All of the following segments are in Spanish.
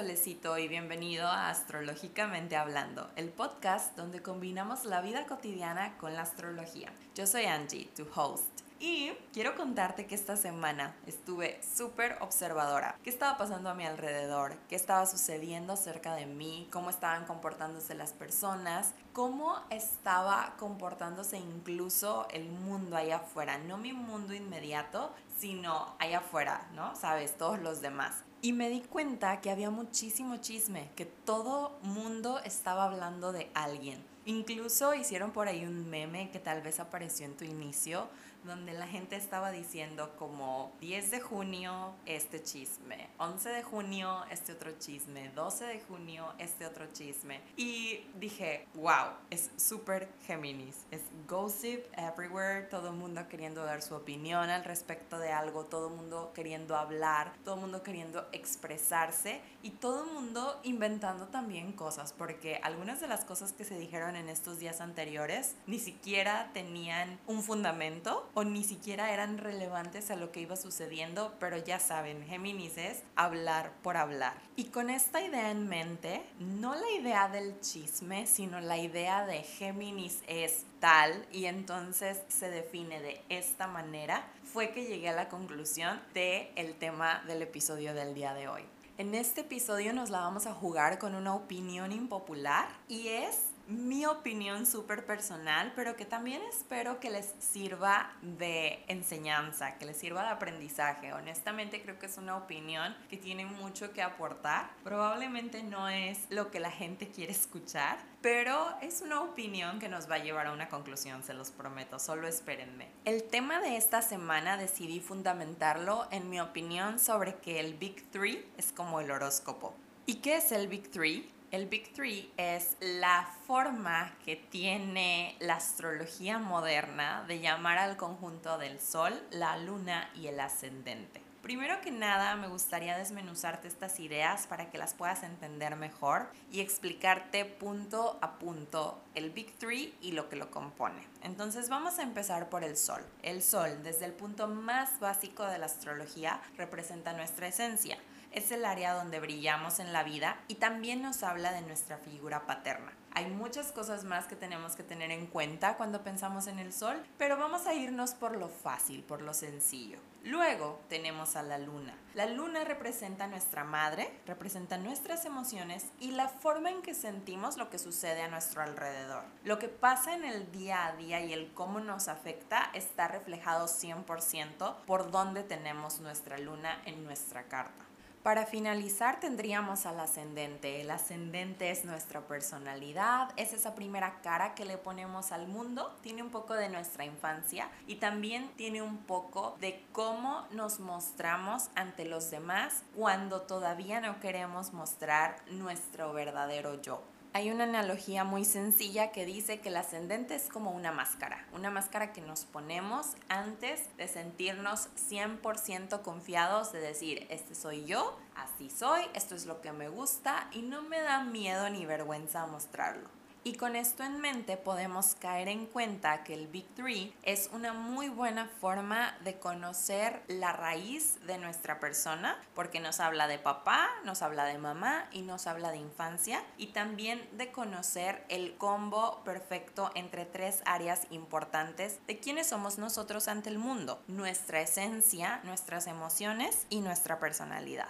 Solecito y bienvenido a Astrológicamente Hablando, el podcast donde combinamos la vida cotidiana con la astrología. Yo soy Angie, tu host. Y quiero contarte que esta semana estuve súper observadora. ¿Qué estaba pasando a mi alrededor? ¿Qué estaba sucediendo cerca de mí? ¿Cómo estaban comportándose las personas? ¿Cómo estaba comportándose incluso el mundo allá afuera? No mi mundo inmediato, sino allá afuera, ¿no? Sabes, todos los demás. Y me di cuenta que había muchísimo chisme, que todo mundo estaba hablando de alguien. Incluso hicieron por ahí un meme que tal vez apareció en tu inicio, donde la gente estaba diciendo como 10 de junio este chisme, 11 de junio este otro chisme, 12 de junio este otro chisme. Y dije, wow, es súper Géminis, es gossip everywhere, todo el mundo queriendo dar su opinión al respecto de algo, todo el mundo queriendo hablar, todo el mundo queriendo expresarse y todo el mundo inventando también cosas, porque algunas de las cosas que se dijeron en estos días anteriores ni siquiera tenían un fundamento o ni siquiera eran relevantes a lo que iba sucediendo, pero ya saben, Géminis es hablar por hablar. Y con esta idea en mente, no la idea del chisme, sino la idea de Géminis es tal y entonces se define de esta manera, fue que llegué a la conclusión de el tema del episodio del día de hoy. En este episodio nos la vamos a jugar con una opinión impopular y es mi opinión súper personal, pero que también espero que les sirva de enseñanza, que les sirva de aprendizaje. Honestamente creo que es una opinión que tiene mucho que aportar. Probablemente no es lo que la gente quiere escuchar, pero es una opinión que nos va a llevar a una conclusión, se los prometo, solo espérenme. El tema de esta semana decidí fundamentarlo en mi opinión sobre que el Big Three es como el horóscopo. ¿Y qué es el Big Three? El Big Three es la forma que tiene la astrología moderna de llamar al conjunto del Sol, la Luna y el ascendente. Primero que nada, me gustaría desmenuzarte estas ideas para que las puedas entender mejor y explicarte punto a punto el Big Three y lo que lo compone. Entonces vamos a empezar por el Sol. El Sol, desde el punto más básico de la astrología, representa nuestra esencia es el área donde brillamos en la vida y también nos habla de nuestra figura paterna. Hay muchas cosas más que tenemos que tener en cuenta cuando pensamos en el sol, pero vamos a irnos por lo fácil, por lo sencillo. Luego tenemos a la luna. La luna representa nuestra madre, representa nuestras emociones y la forma en que sentimos lo que sucede a nuestro alrededor. Lo que pasa en el día a día y el cómo nos afecta está reflejado 100% por dónde tenemos nuestra luna en nuestra carta. Para finalizar tendríamos al ascendente. El ascendente es nuestra personalidad, es esa primera cara que le ponemos al mundo, tiene un poco de nuestra infancia y también tiene un poco de cómo nos mostramos ante los demás cuando todavía no queremos mostrar nuestro verdadero yo. Hay una analogía muy sencilla que dice que el ascendente es como una máscara, una máscara que nos ponemos antes de sentirnos 100% confiados de decir, este soy yo, así soy, esto es lo que me gusta y no me da miedo ni vergüenza mostrarlo. Y con esto en mente podemos caer en cuenta que el Big Three es una muy buena forma de conocer la raíz de nuestra persona, porque nos habla de papá, nos habla de mamá y nos habla de infancia, y también de conocer el combo perfecto entre tres áreas importantes de quiénes somos nosotros ante el mundo, nuestra esencia, nuestras emociones y nuestra personalidad.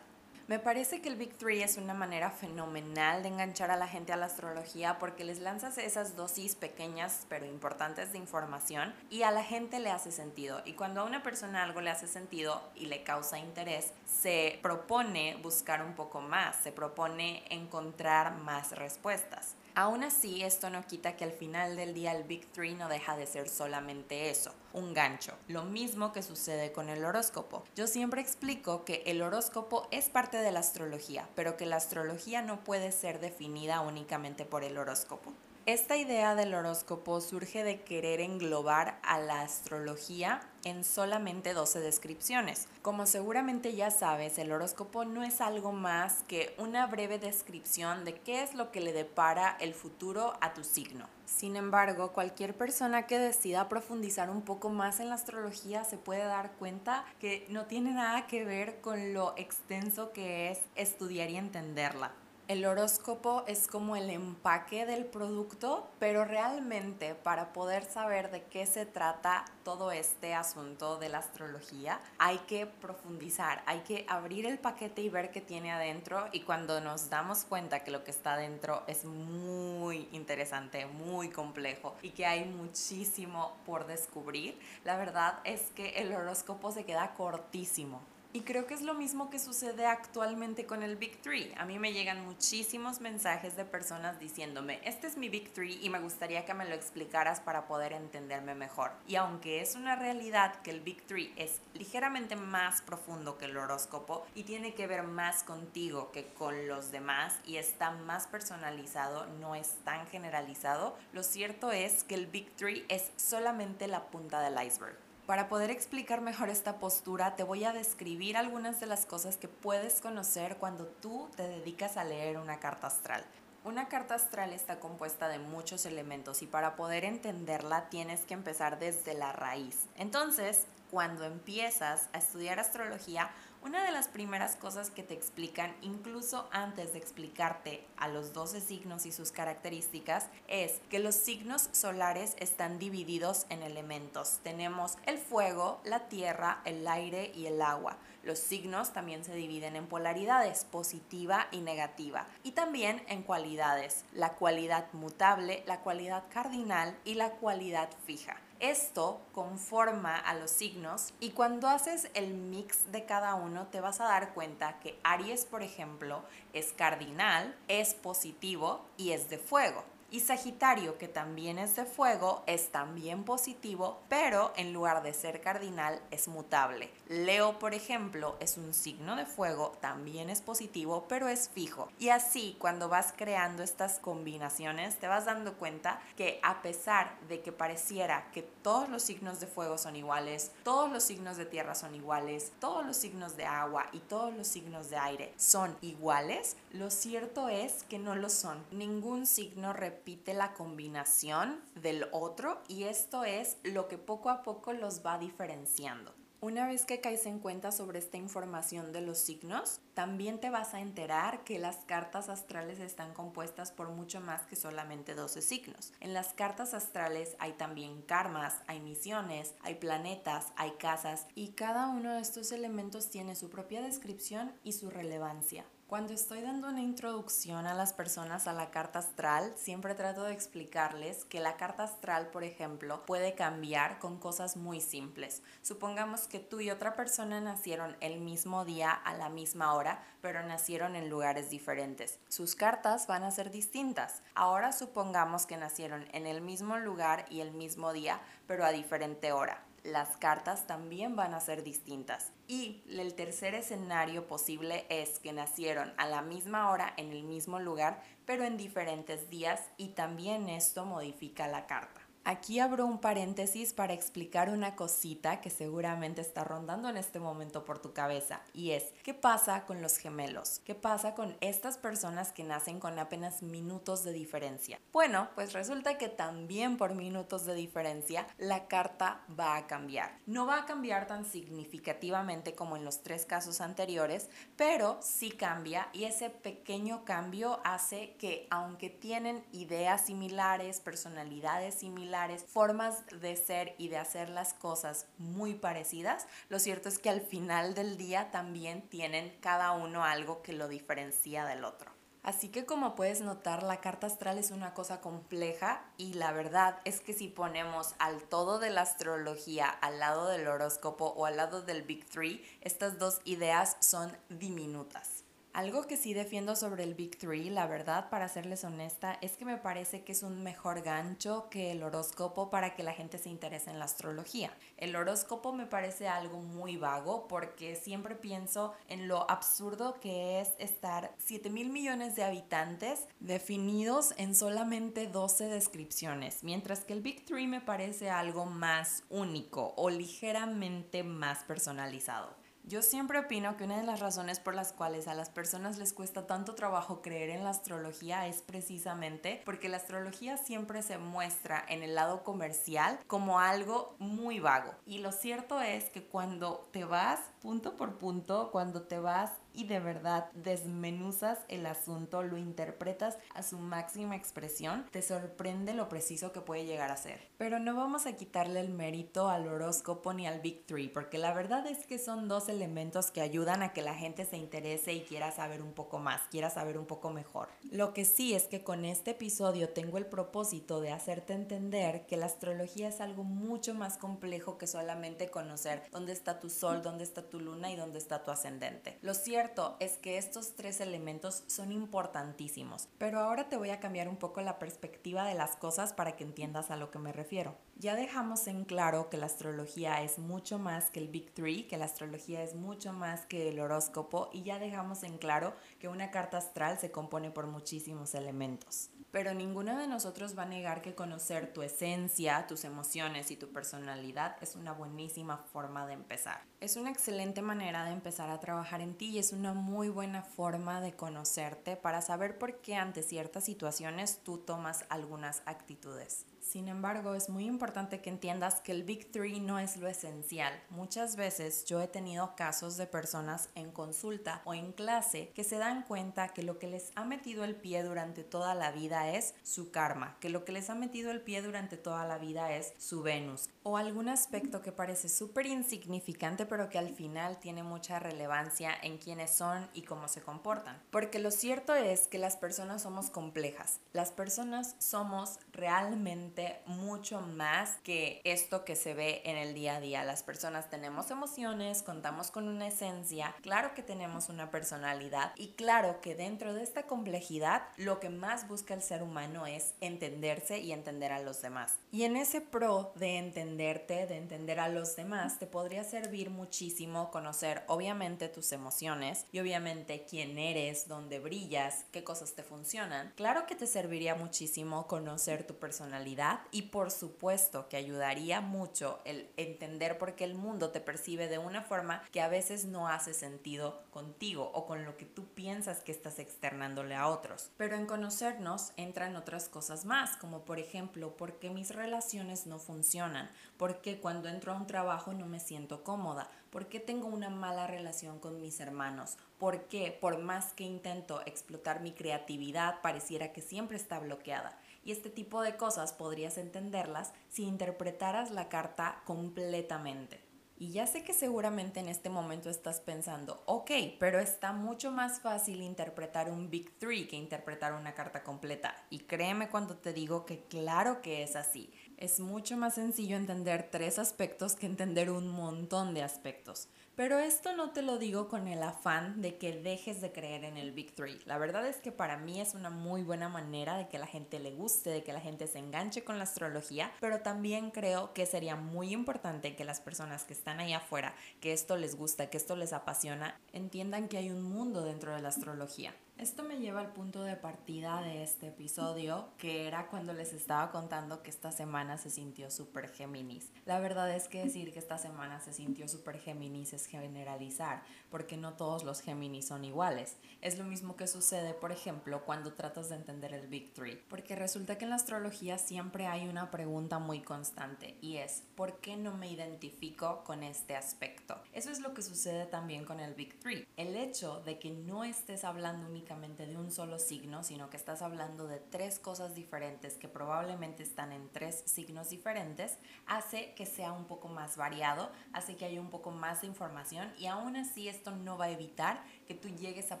Me parece que el Big Three es una manera fenomenal de enganchar a la gente a la astrología porque les lanzas esas dosis pequeñas pero importantes de información y a la gente le hace sentido. Y cuando a una persona algo le hace sentido y le causa interés, se propone buscar un poco más, se propone encontrar más respuestas. Aún así, esto no quita que al final del día el Big Three no deja de ser solamente eso, un gancho. Lo mismo que sucede con el horóscopo. Yo siempre explico que el horóscopo es parte de la astrología, pero que la astrología no puede ser definida únicamente por el horóscopo. Esta idea del horóscopo surge de querer englobar a la astrología en solamente 12 descripciones. Como seguramente ya sabes, el horóscopo no es algo más que una breve descripción de qué es lo que le depara el futuro a tu signo. Sin embargo, cualquier persona que decida profundizar un poco más en la astrología se puede dar cuenta que no tiene nada que ver con lo extenso que es estudiar y entenderla. El horóscopo es como el empaque del producto, pero realmente para poder saber de qué se trata todo este asunto de la astrología, hay que profundizar, hay que abrir el paquete y ver qué tiene adentro y cuando nos damos cuenta que lo que está adentro es muy interesante, muy complejo y que hay muchísimo por descubrir, la verdad es que el horóscopo se queda cortísimo. Y creo que es lo mismo que sucede actualmente con el Big Three. A mí me llegan muchísimos mensajes de personas diciéndome, este es mi Big Three y me gustaría que me lo explicaras para poder entenderme mejor. Y aunque es una realidad que el Big Three es ligeramente más profundo que el horóscopo y tiene que ver más contigo que con los demás y está más personalizado, no es tan generalizado, lo cierto es que el Big Three es solamente la punta del iceberg. Para poder explicar mejor esta postura, te voy a describir algunas de las cosas que puedes conocer cuando tú te dedicas a leer una carta astral. Una carta astral está compuesta de muchos elementos y para poder entenderla tienes que empezar desde la raíz. Entonces, cuando empiezas a estudiar astrología, una de las primeras cosas que te explican, incluso antes de explicarte a los 12 signos y sus características, es que los signos solares están divididos en elementos. Tenemos el fuego, la tierra, el aire y el agua. Los signos también se dividen en polaridades, positiva y negativa, y también en cualidades, la cualidad mutable, la cualidad cardinal y la cualidad fija. Esto conforma a los signos y cuando haces el mix de cada uno te vas a dar cuenta que Aries, por ejemplo, es cardinal, es positivo y es de fuego. Y Sagitario, que también es de fuego, es también positivo, pero en lugar de ser cardinal es mutable. Leo, por ejemplo, es un signo de fuego, también es positivo, pero es fijo. Y así, cuando vas creando estas combinaciones, te vas dando cuenta que a pesar de que pareciera que todos los signos de fuego son iguales, todos los signos de tierra son iguales, todos los signos de agua y todos los signos de aire son iguales, lo cierto es que no lo son. Ningún signo repite la combinación del otro y esto es lo que poco a poco los va diferenciando. Una vez que caes en cuenta sobre esta información de los signos, también te vas a enterar que las cartas astrales están compuestas por mucho más que solamente 12 signos. En las cartas astrales hay también karmas, hay misiones, hay planetas, hay casas y cada uno de estos elementos tiene su propia descripción y su relevancia. Cuando estoy dando una introducción a las personas a la carta astral, siempre trato de explicarles que la carta astral, por ejemplo, puede cambiar con cosas muy simples. Supongamos que tú y otra persona nacieron el mismo día a la misma hora, pero nacieron en lugares diferentes. Sus cartas van a ser distintas. Ahora supongamos que nacieron en el mismo lugar y el mismo día, pero a diferente hora las cartas también van a ser distintas. Y el tercer escenario posible es que nacieron a la misma hora en el mismo lugar, pero en diferentes días y también esto modifica la carta. Aquí abro un paréntesis para explicar una cosita que seguramente está rondando en este momento por tu cabeza y es, ¿qué pasa con los gemelos? ¿Qué pasa con estas personas que nacen con apenas minutos de diferencia? Bueno, pues resulta que también por minutos de diferencia la carta va a cambiar. No va a cambiar tan significativamente como en los tres casos anteriores, pero sí cambia y ese pequeño cambio hace que aunque tienen ideas similares, personalidades similares, formas de ser y de hacer las cosas muy parecidas, lo cierto es que al final del día también tienen cada uno algo que lo diferencia del otro. Así que como puedes notar, la carta astral es una cosa compleja y la verdad es que si ponemos al todo de la astrología al lado del horóscopo o al lado del Big Three, estas dos ideas son diminutas. Algo que sí defiendo sobre el Big Three, la verdad, para serles honesta, es que me parece que es un mejor gancho que el horóscopo para que la gente se interese en la astrología. El horóscopo me parece algo muy vago porque siempre pienso en lo absurdo que es estar 7 mil millones de habitantes definidos en solamente 12 descripciones, mientras que el Big Three me parece algo más único o ligeramente más personalizado. Yo siempre opino que una de las razones por las cuales a las personas les cuesta tanto trabajo creer en la astrología es precisamente porque la astrología siempre se muestra en el lado comercial como algo muy vago. Y lo cierto es que cuando te vas punto por punto, cuando te vas y de verdad desmenuzas el asunto, lo interpretas a su máxima expresión, te sorprende lo preciso que puede llegar a ser. Pero no vamos a quitarle el mérito al horóscopo ni al Big Three, porque la verdad es que son dos elementos que ayudan a que la gente se interese y quiera saber un poco más, quiera saber un poco mejor. Lo que sí es que con este episodio tengo el propósito de hacerte entender que la astrología es algo mucho más complejo que solamente conocer dónde está tu sol, dónde está tu luna y dónde está tu ascendente. Lo cierto es que estos tres elementos son importantísimos, pero ahora te voy a cambiar un poco la perspectiva de las cosas para que entiendas a lo que me refiero. Ya dejamos en claro que la astrología es mucho más que el Big Three, que la astrología es mucho más que el horóscopo y ya dejamos en claro que una carta astral se compone por muchísimos elementos. Pero ninguno de nosotros va a negar que conocer tu esencia, tus emociones y tu personalidad es una buenísima forma de empezar. Es una excelente manera de empezar a trabajar en ti y es una muy buena forma de conocerte para saber por qué ante ciertas situaciones tú tomas algunas actitudes. Sin embargo, es muy importante que entiendas que el Big Three no es lo esencial. Muchas veces yo he tenido casos de personas en consulta o en clase que se dan cuenta que lo que les ha metido el pie durante toda la vida es su karma, que lo que les ha metido el pie durante toda la vida es su Venus o algún aspecto que parece súper insignificante pero que al final tiene mucha relevancia en quiénes son y cómo se comportan. Porque lo cierto es que las personas somos complejas. Las personas somos realmente mucho más que esto que se ve en el día a día. Las personas tenemos emociones, contamos con una esencia, claro que tenemos una personalidad y claro que dentro de esta complejidad lo que más busca el ser humano es entenderse y entender a los demás. Y en ese pro de entenderte, de entender a los demás, te podría servir muchísimo conocer obviamente tus emociones y obviamente quién eres, dónde brillas, qué cosas te funcionan. Claro que te serviría muchísimo conocer tu personalidad y por supuesto que ayudaría mucho el entender por qué el mundo te percibe de una forma que a veces no hace sentido contigo o con lo que tú piensas que estás externándole a otros. Pero en conocernos entran otras cosas más, como por ejemplo, por qué mis relaciones no funcionan, por qué cuando entro a un trabajo no me siento cómoda, por qué tengo una mala relación con mis hermanos, por qué por más que intento explotar mi creatividad pareciera que siempre está bloqueada. Y este tipo de cosas podrías entenderlas si interpretaras la carta completamente. Y ya sé que seguramente en este momento estás pensando, ok, pero está mucho más fácil interpretar un Big Three que interpretar una carta completa. Y créeme cuando te digo que claro que es así. Es mucho más sencillo entender tres aspectos que entender un montón de aspectos. Pero esto no te lo digo con el afán de que dejes de creer en el Big Three. La verdad es que para mí es una muy buena manera de que la gente le guste, de que la gente se enganche con la astrología, pero también creo que sería muy importante que las personas que están ahí afuera, que esto les gusta, que esto les apasiona, entiendan que hay un mundo dentro de la astrología. Esto me lleva al punto de partida de este episodio, que era cuando les estaba contando que esta semana se sintió súper Géminis. La verdad es que decir que esta semana se sintió súper Géminis es generalizar, porque no todos los Géminis son iguales. Es lo mismo que sucede, por ejemplo, cuando tratas de entender el Big Three, porque resulta que en la astrología siempre hay una pregunta muy constante y es, ¿por qué no me identifico con este aspecto? Eso es lo que sucede también con el Big Three. El hecho de que no estés hablando únicamente de un solo signo, sino que estás hablando de tres cosas diferentes que probablemente están en tres signos diferentes, hace que sea un poco más variado, hace que haya un poco más de información y aún así esto no va a evitar que tú llegues a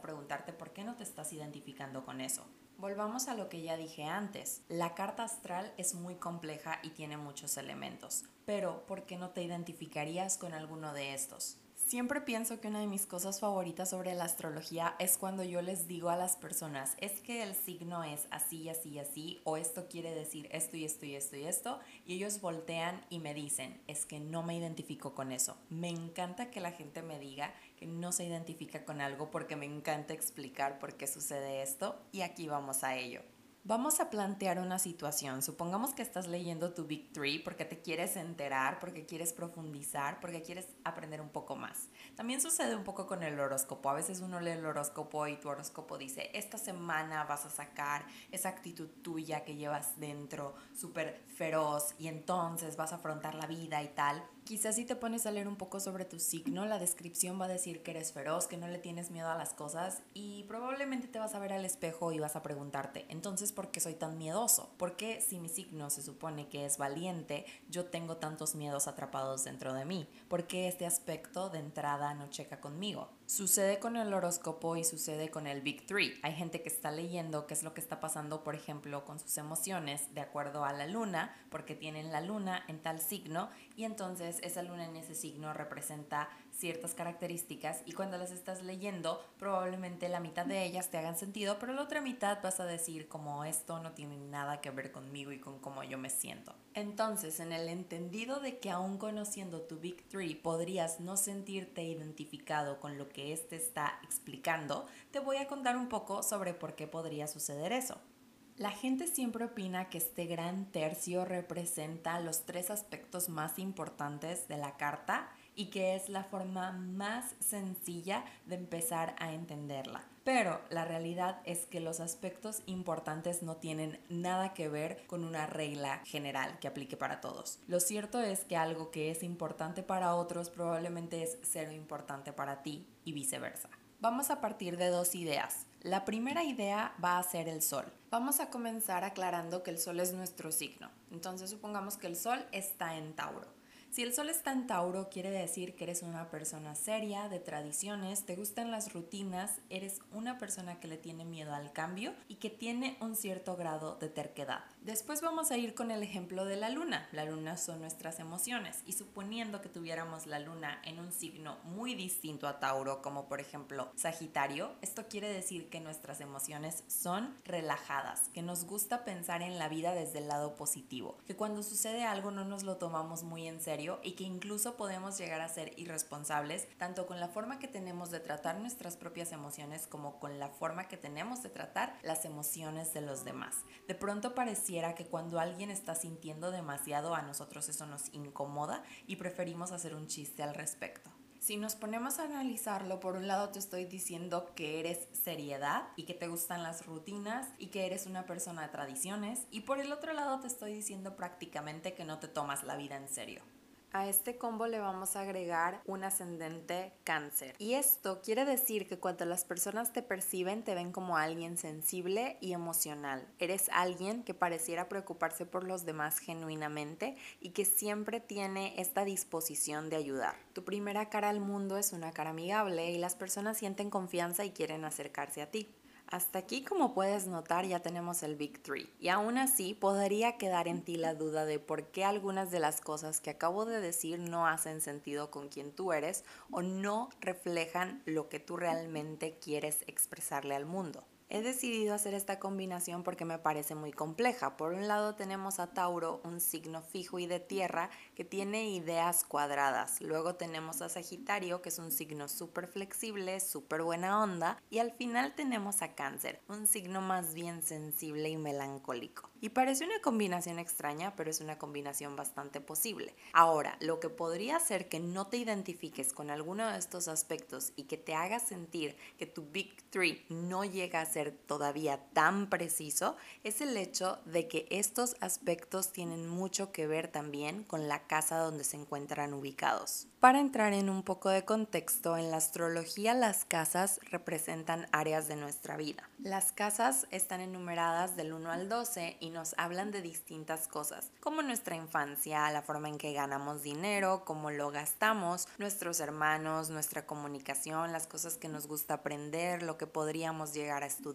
preguntarte por qué no te estás identificando con eso. Volvamos a lo que ya dije antes. La carta astral es muy compleja y tiene muchos elementos, pero ¿por qué no te identificarías con alguno de estos? Siempre pienso que una de mis cosas favoritas sobre la astrología es cuando yo les digo a las personas, es que el signo es así, así, así, o esto quiere decir esto y esto y esto y esto, y ellos voltean y me dicen, es que no me identifico con eso. Me encanta que la gente me diga que no se identifica con algo porque me encanta explicar por qué sucede esto, y aquí vamos a ello. Vamos a plantear una situación. Supongamos que estás leyendo tu Big Three porque te quieres enterar, porque quieres profundizar, porque quieres aprender un poco más. También sucede un poco con el horóscopo. A veces uno lee el horóscopo y tu horóscopo dice, esta semana vas a sacar esa actitud tuya que llevas dentro, súper feroz, y entonces vas a afrontar la vida y tal. Quizás si te pones a leer un poco sobre tu signo, la descripción va a decir que eres feroz, que no le tienes miedo a las cosas y probablemente te vas a ver al espejo y vas a preguntarte, entonces, ¿por qué soy tan miedoso? ¿Por qué si mi signo se supone que es valiente, yo tengo tantos miedos atrapados dentro de mí? ¿Por qué este aspecto de entrada no checa conmigo? Sucede con el horóscopo y sucede con el Big Three. Hay gente que está leyendo qué es lo que está pasando, por ejemplo, con sus emociones de acuerdo a la luna, porque tienen la luna en tal signo y entonces esa luna en ese signo representa ciertas características y cuando las estás leyendo probablemente la mitad de ellas te hagan sentido, pero la otra mitad vas a decir como esto no tiene nada que ver conmigo y con cómo yo me siento. Entonces, en el entendido de que aún conociendo tu Big Three podrías no sentirte identificado con lo que este está explicando, te voy a contar un poco sobre por qué podría suceder eso. La gente siempre opina que este gran tercio representa los tres aspectos más importantes de la carta y que es la forma más sencilla de empezar a entenderla. Pero la realidad es que los aspectos importantes no tienen nada que ver con una regla general que aplique para todos. Lo cierto es que algo que es importante para otros probablemente es cero importante para ti y viceversa. Vamos a partir de dos ideas. La primera idea va a ser el sol. Vamos a comenzar aclarando que el sol es nuestro signo. Entonces supongamos que el sol está en Tauro. Si el sol está en Tauro, quiere decir que eres una persona seria, de tradiciones, te gustan las rutinas, eres una persona que le tiene miedo al cambio y que tiene un cierto grado de terquedad. Después vamos a ir con el ejemplo de la luna. La luna son nuestras emociones y suponiendo que tuviéramos la luna en un signo muy distinto a Tauro, como por ejemplo Sagitario, esto quiere decir que nuestras emociones son relajadas, que nos gusta pensar en la vida desde el lado positivo, que cuando sucede algo no nos lo tomamos muy en serio y que incluso podemos llegar a ser irresponsables tanto con la forma que tenemos de tratar nuestras propias emociones como con la forma que tenemos de tratar las emociones de los demás. De pronto pareciera que cuando alguien está sintiendo demasiado a nosotros eso nos incomoda y preferimos hacer un chiste al respecto. Si nos ponemos a analizarlo, por un lado te estoy diciendo que eres seriedad y que te gustan las rutinas y que eres una persona de tradiciones y por el otro lado te estoy diciendo prácticamente que no te tomas la vida en serio. A este combo le vamos a agregar un ascendente cáncer. Y esto quiere decir que cuando las personas te perciben te ven como alguien sensible y emocional. Eres alguien que pareciera preocuparse por los demás genuinamente y que siempre tiene esta disposición de ayudar. Tu primera cara al mundo es una cara amigable y las personas sienten confianza y quieren acercarse a ti. Hasta aquí, como puedes notar, ya tenemos el Big Three. Y aún así, podría quedar en ti la duda de por qué algunas de las cosas que acabo de decir no hacen sentido con quien tú eres o no reflejan lo que tú realmente quieres expresarle al mundo. He decidido hacer esta combinación porque me parece muy compleja. Por un lado tenemos a Tauro, un signo fijo y de tierra que tiene ideas cuadradas. Luego tenemos a Sagitario, que es un signo súper flexible, súper buena onda. Y al final tenemos a Cáncer, un signo más bien sensible y melancólico. Y parece una combinación extraña, pero es una combinación bastante posible. Ahora, lo que podría hacer que no te identifiques con alguno de estos aspectos y que te haga sentir que tu Big Three no llega a ser todavía tan preciso es el hecho de que estos aspectos tienen mucho que ver también con la casa donde se encuentran ubicados. Para entrar en un poco de contexto, en la astrología las casas representan áreas de nuestra vida. Las casas están enumeradas del 1 al 12 y nos hablan de distintas cosas, como nuestra infancia, la forma en que ganamos dinero, cómo lo gastamos, nuestros hermanos, nuestra comunicación, las cosas que nos gusta aprender, lo que podríamos llegar a estudiar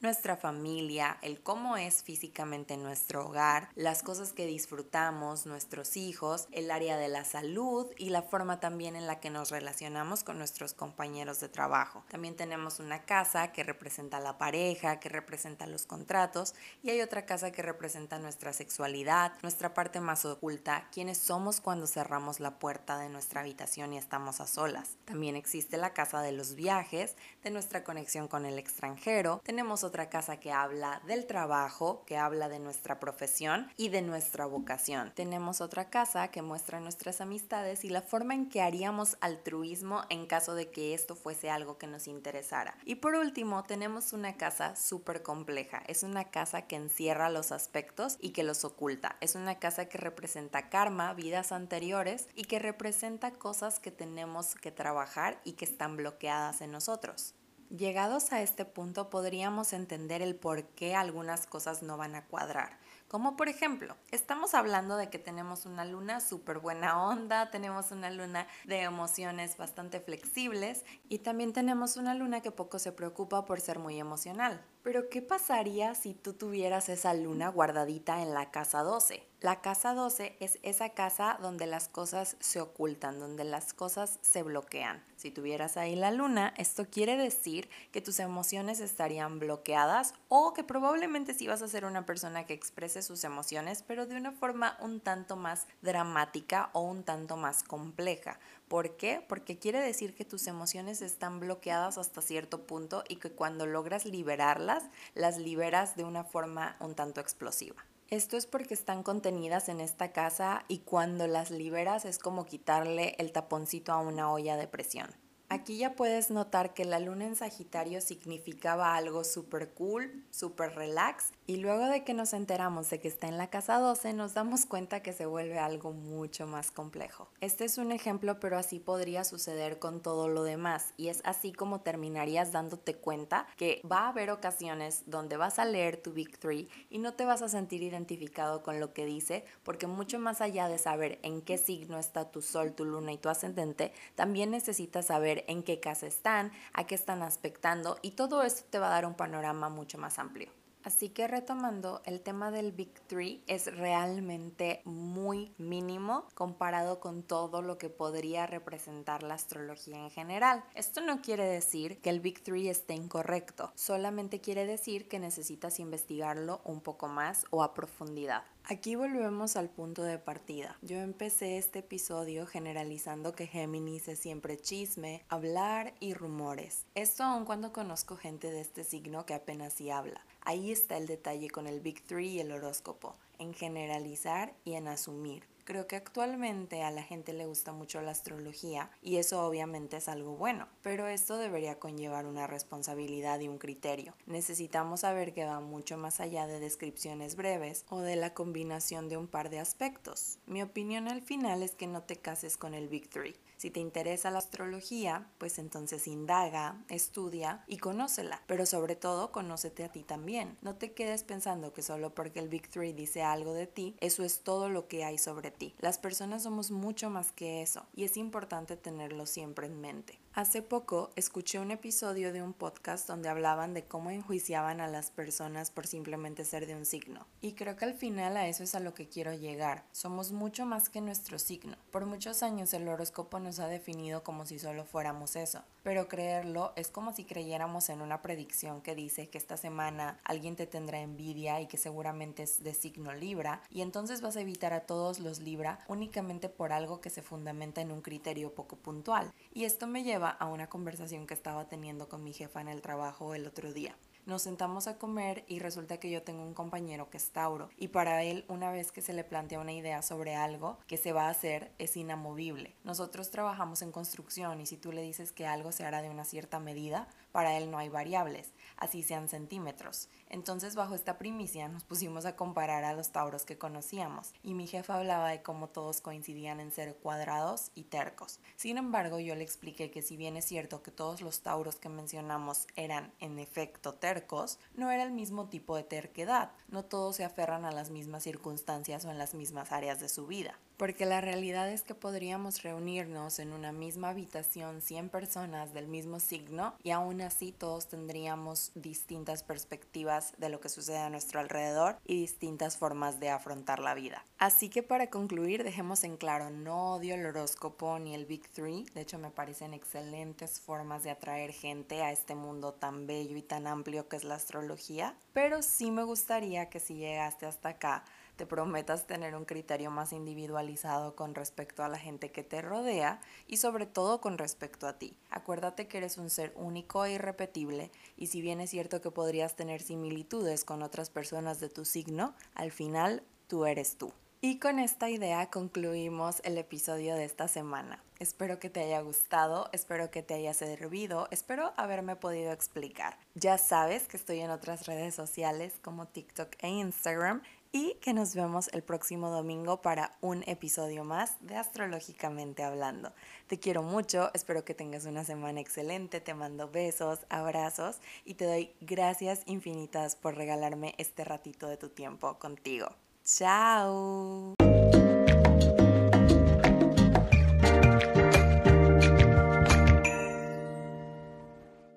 nuestra familia, el cómo es físicamente nuestro hogar, las cosas que disfrutamos, nuestros hijos, el área de la salud y la forma también en la que nos relacionamos con nuestros compañeros de trabajo. También tenemos una casa que representa la pareja, que representa los contratos y hay otra casa que representa nuestra sexualidad, nuestra parte más oculta, quiénes somos cuando cerramos la puerta de nuestra habitación y estamos a solas. También existe la casa de los viajes, de nuestra conexión con el extranjero. Tenemos otra casa que habla del trabajo, que habla de nuestra profesión y de nuestra vocación. Tenemos otra casa que muestra nuestras amistades y la forma en que haríamos altruismo en caso de que esto fuese algo que nos interesara. Y por último, tenemos una casa súper compleja. Es una casa que encierra los aspectos y que los oculta. Es una casa que representa karma, vidas anteriores y que representa cosas que tenemos que trabajar y que están bloqueadas en nosotros. Llegados a este punto podríamos entender el por qué algunas cosas no van a cuadrar. Como por ejemplo, estamos hablando de que tenemos una luna súper buena onda, tenemos una luna de emociones bastante flexibles y también tenemos una luna que poco se preocupa por ser muy emocional. Pero ¿qué pasaría si tú tuvieras esa luna guardadita en la casa 12? La casa 12 es esa casa donde las cosas se ocultan, donde las cosas se bloquean. Si tuvieras ahí la luna, esto quiere decir que tus emociones estarían bloqueadas o que probablemente si vas a ser una persona que exprese sus emociones, pero de una forma un tanto más dramática o un tanto más compleja. ¿Por qué? Porque quiere decir que tus emociones están bloqueadas hasta cierto punto y que cuando logras liberarlas, las liberas de una forma un tanto explosiva. Esto es porque están contenidas en esta casa y cuando las liberas es como quitarle el taponcito a una olla de presión. Aquí ya puedes notar que la luna en Sagitario significaba algo súper cool, súper relax, y luego de que nos enteramos de que está en la casa 12, nos damos cuenta que se vuelve algo mucho más complejo. Este es un ejemplo, pero así podría suceder con todo lo demás, y es así como terminarías dándote cuenta que va a haber ocasiones donde vas a leer tu Big Three y no te vas a sentir identificado con lo que dice, porque mucho más allá de saber en qué signo está tu sol, tu luna y tu ascendente, también necesitas saber en qué casa están, a qué están aspectando y todo eso te va a dar un panorama mucho más amplio. Así que retomando, el tema del Big Three es realmente muy mínimo comparado con todo lo que podría representar la astrología en general. Esto no quiere decir que el Big Three esté incorrecto, solamente quiere decir que necesitas investigarlo un poco más o a profundidad. Aquí volvemos al punto de partida. Yo empecé este episodio generalizando que Géminis es siempre chisme, hablar y rumores. Esto aun cuando conozco gente de este signo que apenas sí habla. Ahí está el detalle con el Big Three y el horóscopo, en generalizar y en asumir. Creo que actualmente a la gente le gusta mucho la astrología y eso obviamente es algo bueno, pero esto debería conllevar una responsabilidad y un criterio. Necesitamos saber que va mucho más allá de descripciones breves o de la combinación de un par de aspectos. Mi opinión al final es que no te cases con el Big Three. Si te interesa la astrología, pues entonces indaga, estudia y conócela, pero sobre todo conócete a ti también. No te quedes pensando que solo porque el Big Three dice algo de ti, eso es todo lo que hay sobre ti. Las personas somos mucho más que eso y es importante tenerlo siempre en mente. Hace poco escuché un episodio de un podcast donde hablaban de cómo enjuiciaban a las personas por simplemente ser de un signo. Y creo que al final a eso es a lo que quiero llegar. Somos mucho más que nuestro signo. Por muchos años el horóscopo nos ha definido como si solo fuéramos eso. Pero creerlo es como si creyéramos en una predicción que dice que esta semana alguien te tendrá envidia y que seguramente es de signo Libra y entonces vas a evitar a todos los Libra únicamente por algo que se fundamenta en un criterio poco puntual. Y esto me lleva a una conversación que estaba teniendo con mi jefa en el trabajo el otro día. Nos sentamos a comer y resulta que yo tengo un compañero que es Tauro y para él una vez que se le plantea una idea sobre algo que se va a hacer es inamovible. Nosotros trabajamos en construcción y si tú le dices que algo se hará de una cierta medida, para él no hay variables, así sean centímetros. Entonces bajo esta primicia nos pusimos a comparar a los tauros que conocíamos y mi jefa hablaba de cómo todos coincidían en ser cuadrados y tercos. Sin embargo yo le expliqué que si bien es cierto que todos los tauros que mencionamos eran en efecto tercos, no era el mismo tipo de terquedad, no todos se aferran a las mismas circunstancias o en las mismas áreas de su vida. Porque la realidad es que podríamos reunirnos en una misma habitación 100 personas del mismo signo y aún así todos tendríamos distintas perspectivas de lo que sucede a nuestro alrededor y distintas formas de afrontar la vida. Así que para concluir, dejemos en claro, no odio el horóscopo ni el Big Three, de hecho me parecen excelentes formas de atraer gente a este mundo tan bello y tan amplio que es la astrología, pero sí me gustaría que si llegaste hasta acá, te prometas tener un criterio más individualizado con respecto a la gente que te rodea y sobre todo con respecto a ti. Acuérdate que eres un ser único e irrepetible y si bien es cierto que podrías tener similitudes con otras personas de tu signo, al final tú eres tú. Y con esta idea concluimos el episodio de esta semana. Espero que te haya gustado, espero que te haya servido, espero haberme podido explicar. Ya sabes que estoy en otras redes sociales como TikTok e Instagram y que nos vemos el próximo domingo para un episodio más de Astrológicamente Hablando. Te quiero mucho, espero que tengas una semana excelente, te mando besos, abrazos y te doy gracias infinitas por regalarme este ratito de tu tiempo contigo. ¡Chao!